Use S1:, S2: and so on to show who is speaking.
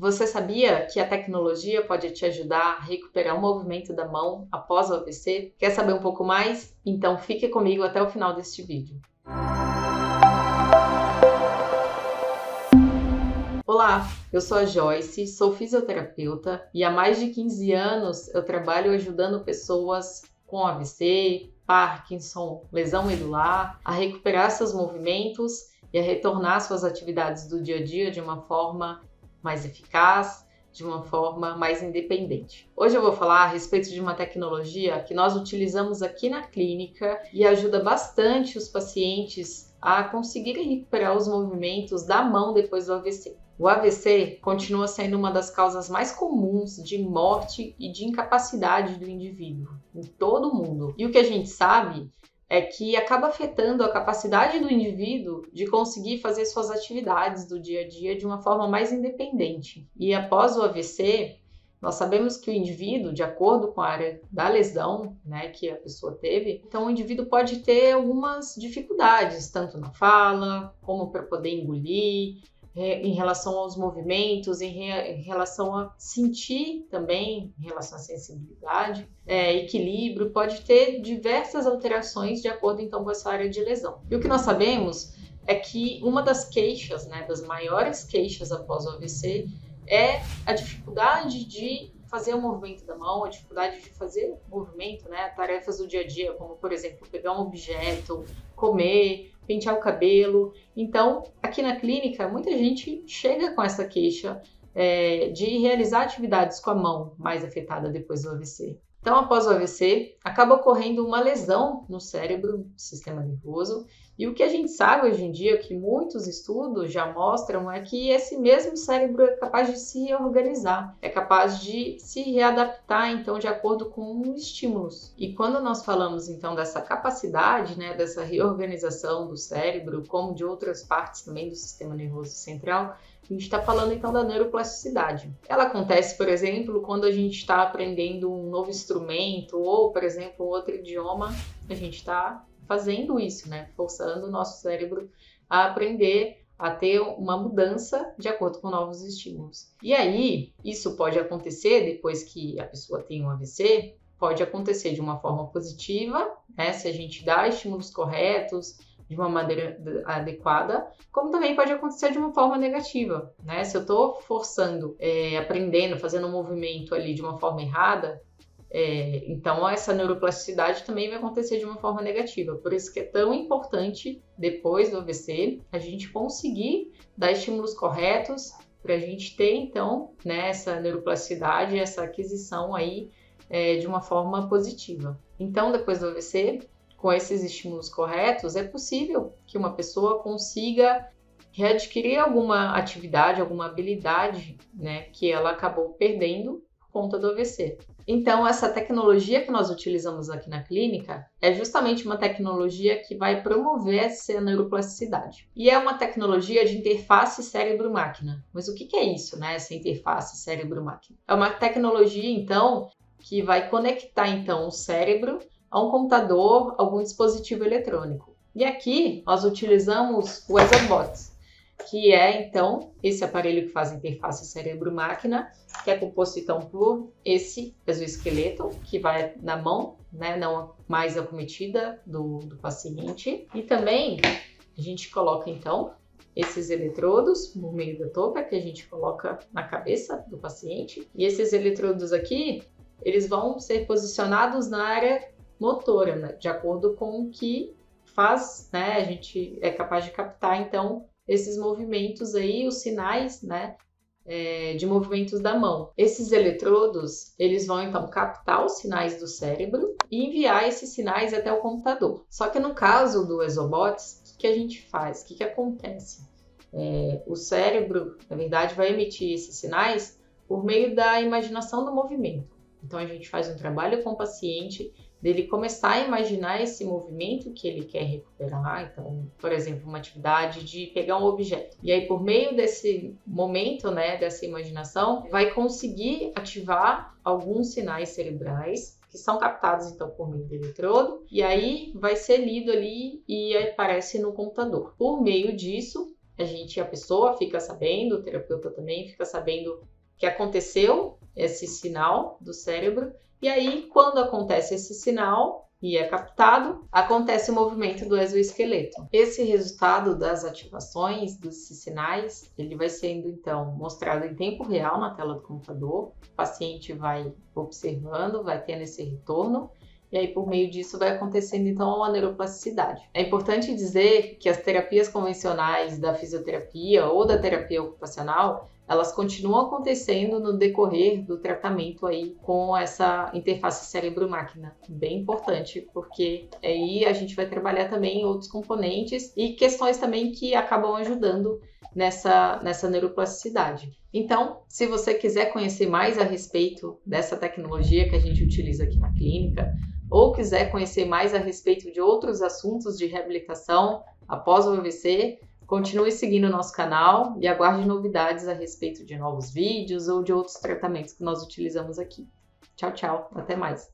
S1: Você sabia que a tecnologia pode te ajudar a recuperar o movimento da mão após o AVC? Quer saber um pouco mais? Então fique comigo até o final deste vídeo. Olá, eu sou a Joyce, sou fisioterapeuta e há mais de 15 anos eu trabalho ajudando pessoas com AVC, Parkinson, lesão medular a recuperar seus movimentos e a retornar suas atividades do dia a dia de uma forma mais eficaz, de uma forma mais independente. Hoje eu vou falar a respeito de uma tecnologia que nós utilizamos aqui na clínica e ajuda bastante os pacientes a conseguirem recuperar os movimentos da mão depois do AVC. O AVC continua sendo uma das causas mais comuns de morte e de incapacidade do indivíduo em todo o mundo. E o que a gente sabe é que acaba afetando a capacidade do indivíduo de conseguir fazer suas atividades do dia a dia de uma forma mais independente. E após o AVC, nós sabemos que o indivíduo, de acordo com a área da lesão né, que a pessoa teve, então o indivíduo pode ter algumas dificuldades, tanto na fala, como para poder engolir, em relação aos movimentos, em, re, em, relação a sentir também, em relação à sensibilidade, é, equilíbrio, pode ter diversas alterações de acordo então com essa área de lesão. E o que nós sabemos é que uma das queixas, né, das maiores queixas após o AVC, é a dificuldade de fazer o movimento da mão, a dificuldade de fazer o movimento, né, tarefas do dia a dia, como por exemplo pegar um objeto, comer, pentear o cabelo. Então, aqui na clínica, muita gente chega com essa queixa é, de realizar atividades com a mão mais afetada depois do AVC. Então, após o AVC, acaba ocorrendo uma lesão no cérebro, no sistema nervoso, e o que a gente sabe hoje em dia, que muitos estudos já mostram, é que esse mesmo cérebro é capaz de se reorganizar, é capaz de se readaptar, então, de acordo com estímulos. E quando nós falamos, então, dessa capacidade, né, dessa reorganização do cérebro, como de outras partes também do sistema nervoso central, a gente está falando então da neuroplasticidade. Ela acontece, por exemplo, quando a gente está aprendendo um novo instrumento ou, por exemplo, outro idioma, a gente está fazendo isso, né? Forçando o nosso cérebro a aprender a ter uma mudança de acordo com novos estímulos. E aí, isso pode acontecer depois que a pessoa tem um AVC, pode acontecer de uma forma positiva, né? Se a gente dá estímulos corretos, de uma maneira adequada, como também pode acontecer de uma forma negativa, né? Se eu estou forçando, é, aprendendo, fazendo um movimento ali de uma forma errada, é, então, essa neuroplasticidade também vai acontecer de uma forma negativa. Por isso que é tão importante, depois do AVC, a gente conseguir dar estímulos corretos para a gente ter, então, né, essa neuroplasticidade, essa aquisição aí é, de uma forma positiva. Então, depois do AVC, com esses estímulos corretos, é possível que uma pessoa consiga readquirir alguma atividade, alguma habilidade, né, que ela acabou perdendo por conta do AVC. Então, essa tecnologia que nós utilizamos aqui na clínica é justamente uma tecnologia que vai promover essa neuroplasticidade. E é uma tecnologia de interface cérebro-máquina. Mas o que é isso, né? Essa interface cérebro-máquina? É uma tecnologia, então, que vai conectar então o cérebro a um computador, algum dispositivo eletrônico. E aqui nós utilizamos o Exobots, que é então esse aparelho que faz interface cérebro-máquina, que é composto então por esse exoesqueleto que vai na mão, né, não mais acometida do, do paciente, e também a gente coloca então esses eletrodos por meio da touca que a gente coloca na cabeça do paciente, e esses eletrodos aqui eles vão ser posicionados na área motora, né, de acordo com o que faz, né, a gente é capaz de captar então esses movimentos aí, os sinais, né, é, de movimentos da mão. Esses eletrodos, eles vão então captar os sinais do cérebro e enviar esses sinais até o computador. Só que no caso do Exobots, o que a gente faz? O que, que acontece? É, o cérebro, na verdade, vai emitir esses sinais por meio da imaginação do movimento. Então a gente faz um trabalho com o paciente dele começar a imaginar esse movimento que ele quer recuperar. Então, por exemplo, uma atividade de pegar um objeto. E aí, por meio desse momento, né, dessa imaginação, vai conseguir ativar alguns sinais cerebrais que são captados então por meio do eletrodo e aí vai ser lido ali e aparece no computador. Por meio disso, a gente, a pessoa fica sabendo, o terapeuta também fica sabendo que aconteceu esse sinal do cérebro, e aí quando acontece esse sinal, e é captado, acontece o movimento do exoesqueleto. Esse resultado das ativações desses sinais, ele vai sendo então mostrado em tempo real na tela do computador. O paciente vai observando, vai tendo esse retorno e aí, por meio disso, vai acontecendo então a neuroplasticidade. É importante dizer que as terapias convencionais da fisioterapia ou da terapia ocupacional elas continuam acontecendo no decorrer do tratamento aí com essa interface cérebro-máquina. Bem importante, porque aí a gente vai trabalhar também outros componentes e questões também que acabam ajudando nessa, nessa neuroplasticidade. Então, se você quiser conhecer mais a respeito dessa tecnologia que a gente utiliza aqui na clínica, ou quiser conhecer mais a respeito de outros assuntos de reabilitação após o AVC, continue seguindo o nosso canal e aguarde novidades a respeito de novos vídeos ou de outros tratamentos que nós utilizamos aqui. Tchau, tchau, até mais.